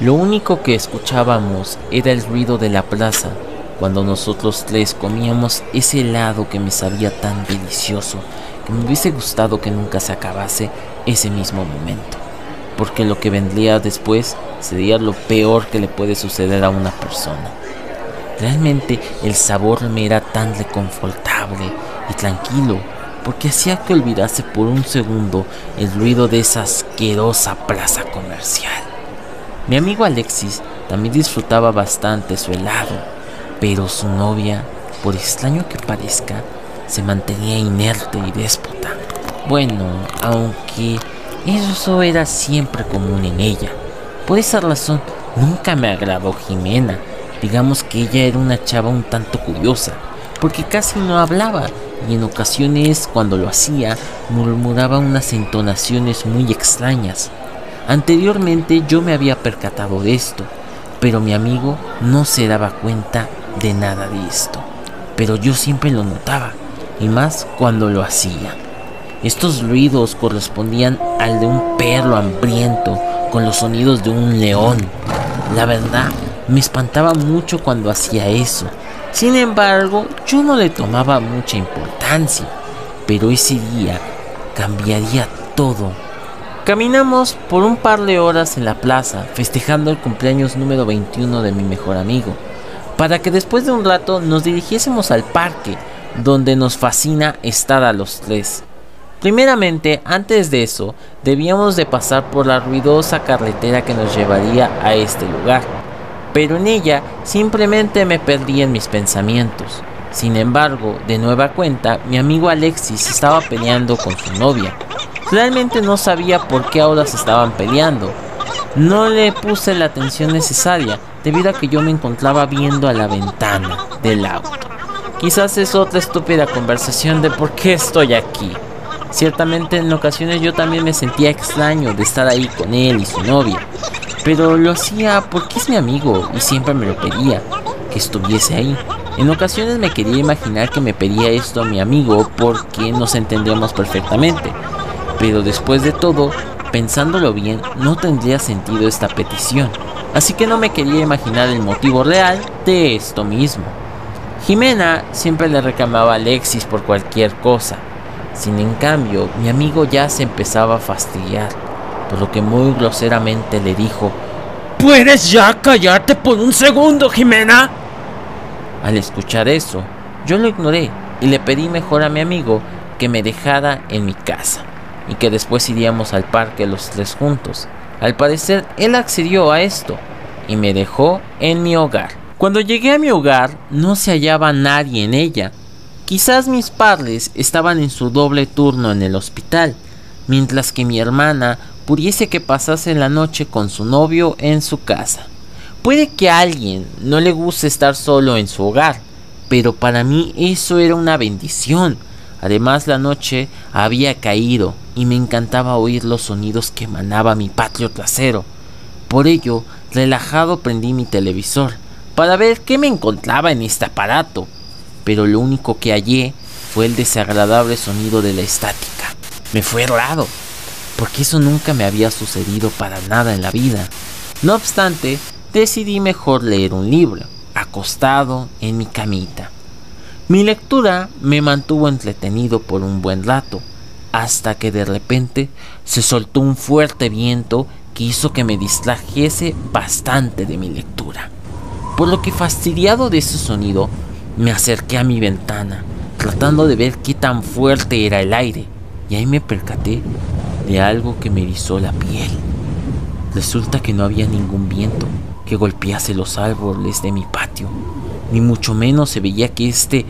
Lo único que escuchábamos era el ruido de la plaza cuando nosotros tres comíamos ese helado que me sabía tan delicioso que me hubiese gustado que nunca se acabase ese mismo momento, porque lo que vendría después sería lo peor que le puede suceder a una persona. Realmente el sabor me era tan reconfortable y tranquilo, porque hacía que olvidase por un segundo el ruido de esa asquerosa plaza comercial. Mi amigo Alexis también disfrutaba bastante su helado, pero su novia, por extraño que parezca, se mantenía inerte y déspota. Bueno, aunque eso era siempre común en ella. Por esa razón, nunca me agradó Jimena. Digamos que ella era una chava un tanto curiosa, porque casi no hablaba y en ocasiones cuando lo hacía murmuraba unas entonaciones muy extrañas. Anteriormente yo me había percatado de esto, pero mi amigo no se daba cuenta de nada de esto. Pero yo siempre lo notaba, y más cuando lo hacía. Estos ruidos correspondían al de un perro hambriento con los sonidos de un león. La verdad, me espantaba mucho cuando hacía eso. Sin embargo, yo no le tomaba mucha importancia, pero ese día cambiaría todo Caminamos por un par de horas en la plaza festejando el cumpleaños número 21 de mi mejor amigo, para que después de un rato nos dirigiésemos al parque, donde nos fascina estar a los tres. Primeramente, antes de eso, debíamos de pasar por la ruidosa carretera que nos llevaría a este lugar, pero en ella simplemente me perdí en mis pensamientos. Sin embargo, de nueva cuenta, mi amigo Alexis estaba peleando con su novia, Realmente no sabía por qué ahora se estaban peleando. No le puse la atención necesaria debido a que yo me encontraba viendo a la ventana del auto. Quizás es otra estúpida conversación de por qué estoy aquí. Ciertamente en ocasiones yo también me sentía extraño de estar ahí con él y su novia, pero lo hacía porque es mi amigo y siempre me lo pedía, que estuviese ahí. En ocasiones me quería imaginar que me pedía esto a mi amigo porque nos entendíamos perfectamente, pero después de todo, pensándolo bien, no tendría sentido esta petición, así que no me quería imaginar el motivo real de esto mismo. Jimena siempre le reclamaba a Alexis por cualquier cosa, sin en cambio mi amigo ya se empezaba a fastidiar, por lo que muy groseramente le dijo, ¿Puedes ya callarte por un segundo, Jimena? Al escuchar eso, yo lo ignoré y le pedí mejor a mi amigo que me dejara en mi casa y que después iríamos al parque los tres juntos. Al parecer, él accedió a esto y me dejó en mi hogar. Cuando llegué a mi hogar, no se hallaba nadie en ella. Quizás mis padres estaban en su doble turno en el hospital, mientras que mi hermana pudiese que pasase la noche con su novio en su casa. Puede que a alguien no le guste estar solo en su hogar, pero para mí eso era una bendición Además la noche había caído y me encantaba oír los sonidos que emanaba mi patio trasero. Por ello, relajado prendí mi televisor para ver qué me encontraba en este aparato, pero lo único que hallé fue el desagradable sonido de la estática. Me fue raro, porque eso nunca me había sucedido para nada en la vida. No obstante, decidí mejor leer un libro, acostado en mi camita. Mi lectura me mantuvo entretenido por un buen rato, hasta que de repente se soltó un fuerte viento que hizo que me distrajese bastante de mi lectura. Por lo que fastidiado de ese sonido, me acerqué a mi ventana, tratando de ver qué tan fuerte era el aire, y ahí me percaté de algo que me erizó la piel. Resulta que no había ningún viento que golpease los árboles de mi patio ni mucho menos se veía que éste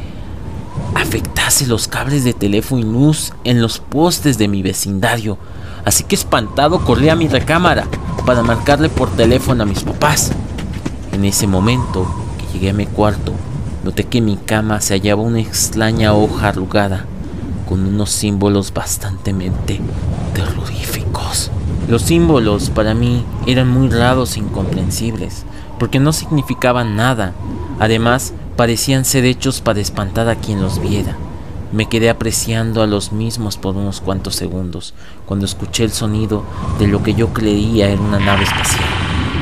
afectase los cables de teléfono y luz en los postes de mi vecindario. Así que espantado corrí a mi recámara para marcarle por teléfono a mis papás. En ese momento que llegué a mi cuarto, noté que en mi cama se hallaba una extraña hoja arrugada con unos símbolos bastante terroríficos. Los símbolos para mí eran muy raros e incomprensibles, porque no significaban nada, Además, parecían ser hechos para espantar a quien los viera. Me quedé apreciando a los mismos por unos cuantos segundos, cuando escuché el sonido de lo que yo creía era una nave espacial.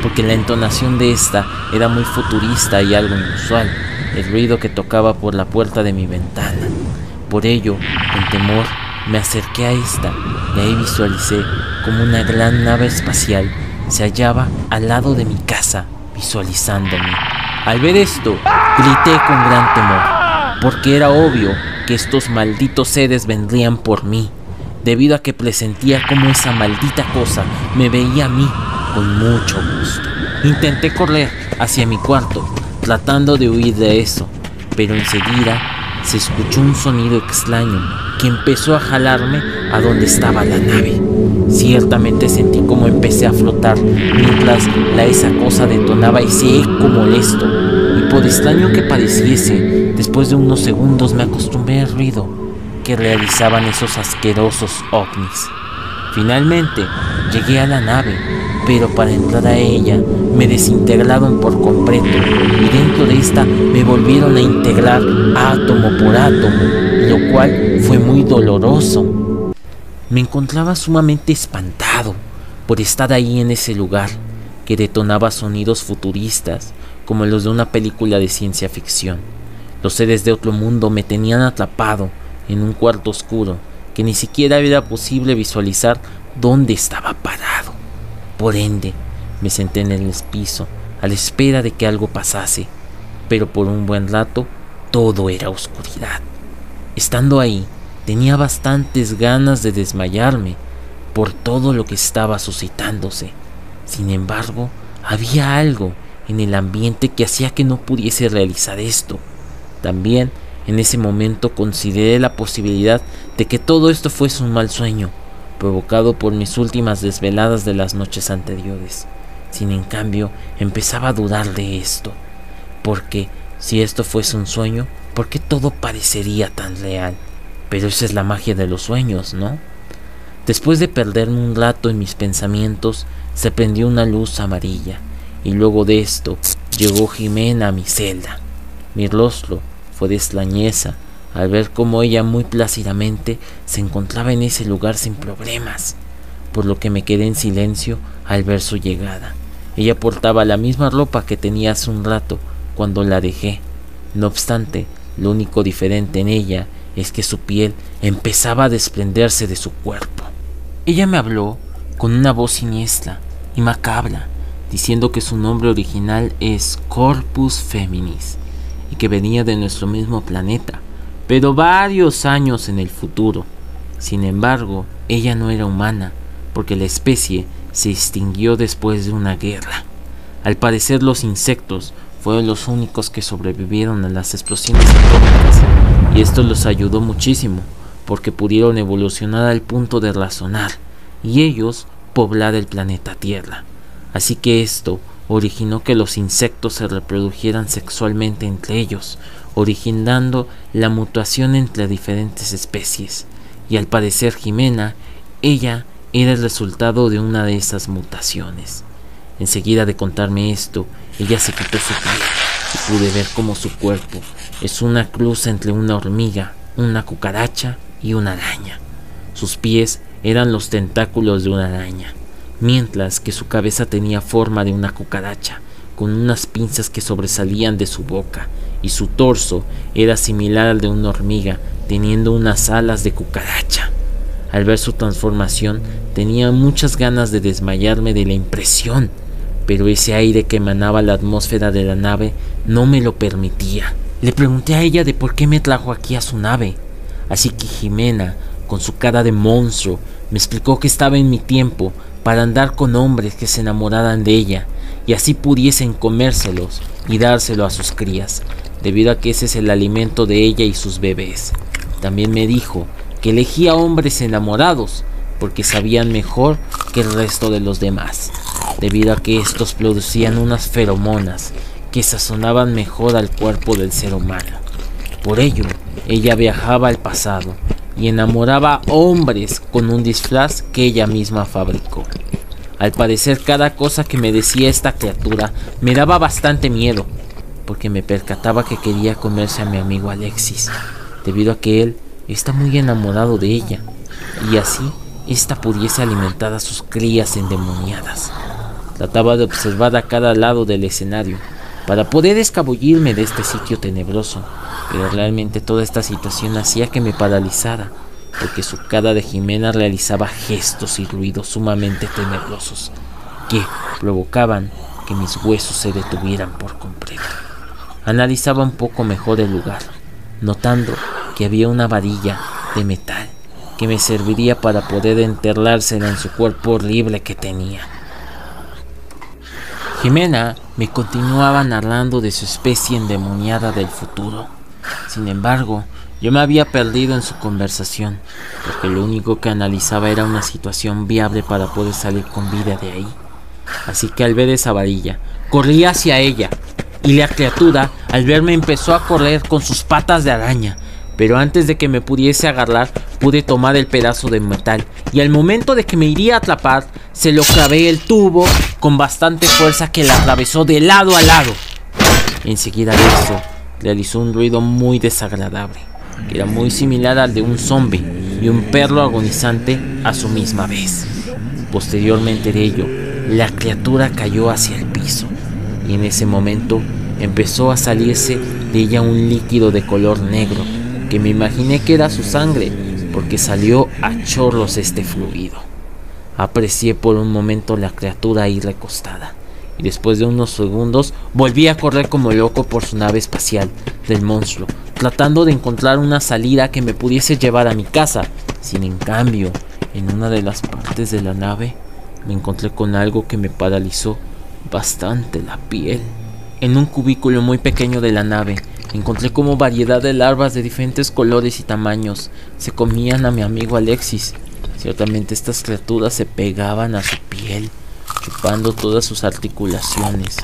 porque la entonación de esta era muy futurista y algo inusual, el ruido que tocaba por la puerta de mi ventana. Por ello, en temor, me acerqué a esta y ahí visualicé como una gran nave espacial se hallaba al lado de mi casa, visualizándome. Al ver esto, grité con gran temor, porque era obvio que estos malditos seres vendrían por mí, debido a que presentía como esa maldita cosa me veía a mí con mucho gusto. Intenté correr hacia mi cuarto, tratando de huir de eso, pero enseguida se escuchó un sonido extraño que empezó a jalarme a donde estaba la nave. Ciertamente sentí como empecé a flotar mientras la esa cosa detonaba ese eco molesto. Y por extraño que pareciese, después de unos segundos me acostumbré al ruido que realizaban esos asquerosos ovnis. Finalmente llegué a la nave, pero para entrar a ella me desintegraron por completo y dentro de esta me volvieron a integrar átomo por átomo, lo cual fue muy doloroso. Me encontraba sumamente espantado por estar ahí en ese lugar que detonaba sonidos futuristas como los de una película de ciencia ficción. Los seres de otro mundo me tenían atrapado en un cuarto oscuro que ni siquiera era posible visualizar dónde estaba parado. Por ende, me senté en el piso a la espera de que algo pasase, pero por un buen rato todo era oscuridad. Estando ahí, tenía bastantes ganas de desmayarme por todo lo que estaba suscitándose. Sin embargo, había algo en el ambiente que hacía que no pudiese realizar esto. También en ese momento consideré la posibilidad de que todo esto fuese un mal sueño, provocado por mis últimas desveladas de las noches anteriores. Sin en cambio, empezaba a dudar de esto, porque si esto fuese un sueño, ¿por qué todo parecería tan real? Pero esa es la magia de los sueños, ¿no? Después de perderme un rato en mis pensamientos, se prendió una luz amarilla, y luego de esto llegó Jimena a mi celda. Mi rostro de extrañeza al ver cómo ella muy plácidamente se encontraba en ese lugar sin problemas, por lo que me quedé en silencio al ver su llegada. Ella portaba la misma ropa que tenía hace un rato cuando la dejé. No obstante, lo único diferente en ella es que su piel empezaba a desprenderse de su cuerpo. Ella me habló con una voz siniestra y macabra, diciendo que su nombre original es Corpus Feminis y que venía de nuestro mismo planeta, pero varios años en el futuro. Sin embargo, ella no era humana, porque la especie se extinguió después de una guerra. Al parecer los insectos fueron los únicos que sobrevivieron a las explosiones atómicas, y esto los ayudó muchísimo, porque pudieron evolucionar al punto de razonar, y ellos poblar el planeta Tierra. Así que esto originó que los insectos se reprodujeran sexualmente entre ellos, originando la mutación entre diferentes especies. Y al parecer Jimena, ella era el resultado de una de esas mutaciones. Enseguida de contarme esto, ella se quitó su piel y pude ver cómo su cuerpo es una cruz entre una hormiga, una cucaracha y una araña. Sus pies eran los tentáculos de una araña mientras que su cabeza tenía forma de una cucaracha, con unas pinzas que sobresalían de su boca, y su torso era similar al de una hormiga, teniendo unas alas de cucaracha. Al ver su transformación, tenía muchas ganas de desmayarme de la impresión, pero ese aire que emanaba la atmósfera de la nave no me lo permitía. Le pregunté a ella de por qué me trajo aquí a su nave, así que Jimena, con su cara de monstruo, me explicó que estaba en mi tiempo para andar con hombres que se enamoraran de ella y así pudiesen comérselos y dárselo a sus crías, debido a que ese es el alimento de ella y sus bebés. También me dijo que elegía hombres enamorados porque sabían mejor que el resto de los demás, debido a que estos producían unas feromonas que sazonaban mejor al cuerpo del ser humano. Por ello, ella viajaba al pasado y enamoraba hombres con un disfraz que ella misma fabricó. Al parecer cada cosa que me decía esta criatura me daba bastante miedo, porque me percataba que quería comerse a mi amigo Alexis, debido a que él está muy enamorado de ella, y así ésta pudiese alimentar a sus crías endemoniadas. Trataba de observar a cada lado del escenario para poder escabullirme de este sitio tenebroso, pero realmente toda esta situación hacía que me paralizara, porque su cara de Jimena realizaba gestos y ruidos sumamente tenebrosos que provocaban que mis huesos se detuvieran por completo. Analizaba un poco mejor el lugar, notando que había una varilla de metal que me serviría para poder enterrársela en su cuerpo horrible que tenía. Jimena me continuaba narrando de su especie endemoniada del futuro. Sin embargo, yo me había perdido en su conversación, porque lo único que analizaba era una situación viable para poder salir con vida de ahí. Así que al ver esa varilla, corrí hacia ella, y la criatura, al verme, empezó a correr con sus patas de araña. Pero antes de que me pudiese agarrar, pude tomar el pedazo de metal y al momento de que me iría a atrapar, se lo clavé el tubo con bastante fuerza que la atravesó de lado a lado. Enseguida de eso, realizó un ruido muy desagradable, que era muy similar al de un zombie y un perro agonizante a su misma vez. Posteriormente de ello, la criatura cayó hacia el piso y en ese momento empezó a salirse de ella un líquido de color negro, que me imaginé que era su sangre, porque salió a chorros este fluido. Aprecié por un momento la criatura ahí recostada, y después de unos segundos volví a correr como loco por su nave espacial del monstruo, tratando de encontrar una salida que me pudiese llevar a mi casa. Sin en cambio, en una de las partes de la nave me encontré con algo que me paralizó bastante la piel. En un cubículo muy pequeño de la nave encontré como variedad de larvas de diferentes colores y tamaños se comían a mi amigo Alexis. Ciertamente estas criaturas se pegaban a su piel, chupando todas sus articulaciones.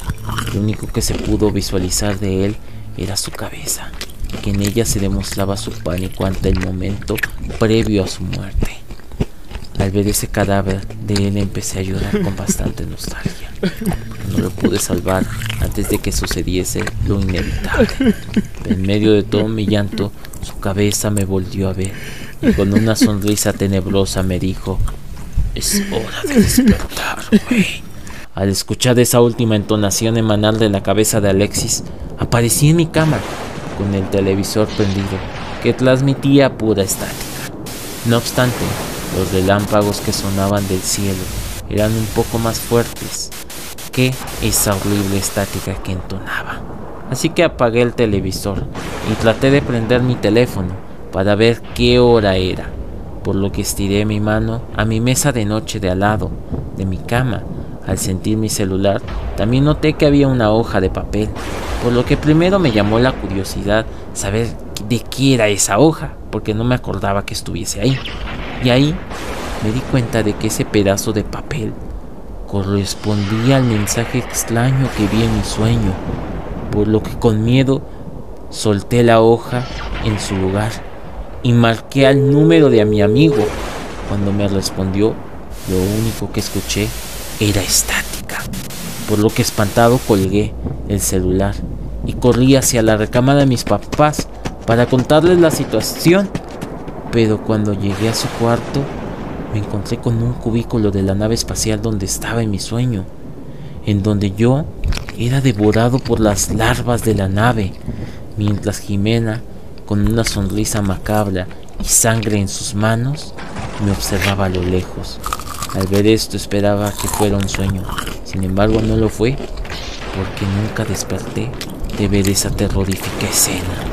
Lo único que se pudo visualizar de él era su cabeza, que en ella se demostraba su pánico ante el momento previo a su muerte. Al ver ese cadáver de él empecé a llorar con bastante nostalgia. Lo pude salvar antes de que sucediese lo inevitable. En medio de todo mi llanto, su cabeza me volvió a ver y con una sonrisa tenebrosa me dijo, es hora de despertar, güey. Al escuchar esa última entonación emanar de la cabeza de Alexis, aparecí en mi cama con el televisor prendido que transmitía pura estática. No obstante, los relámpagos que sonaban del cielo eran un poco más fuertes esa horrible estática que entonaba. Así que apagué el televisor y traté de prender mi teléfono para ver qué hora era, por lo que estiré mi mano a mi mesa de noche de al lado de mi cama. Al sentir mi celular, también noté que había una hoja de papel, por lo que primero me llamó la curiosidad saber de qué era esa hoja, porque no me acordaba que estuviese ahí. Y ahí me di cuenta de que ese pedazo de papel correspondía al mensaje extraño que vi en mi sueño, por lo que con miedo solté la hoja en su lugar y marqué al número de mi amigo. Cuando me respondió, lo único que escuché era estática, por lo que espantado colgué el celular y corrí hacia la recámara de mis papás para contarles la situación pero cuando llegué a su cuarto, encontré con un cubículo de la nave espacial donde estaba en mi sueño, en donde yo era devorado por las larvas de la nave, mientras Jimena, con una sonrisa macabra y sangre en sus manos, me observaba a lo lejos. Al ver esto esperaba que fuera un sueño, sin embargo no lo fue, porque nunca desperté de ver esa terrorífica escena.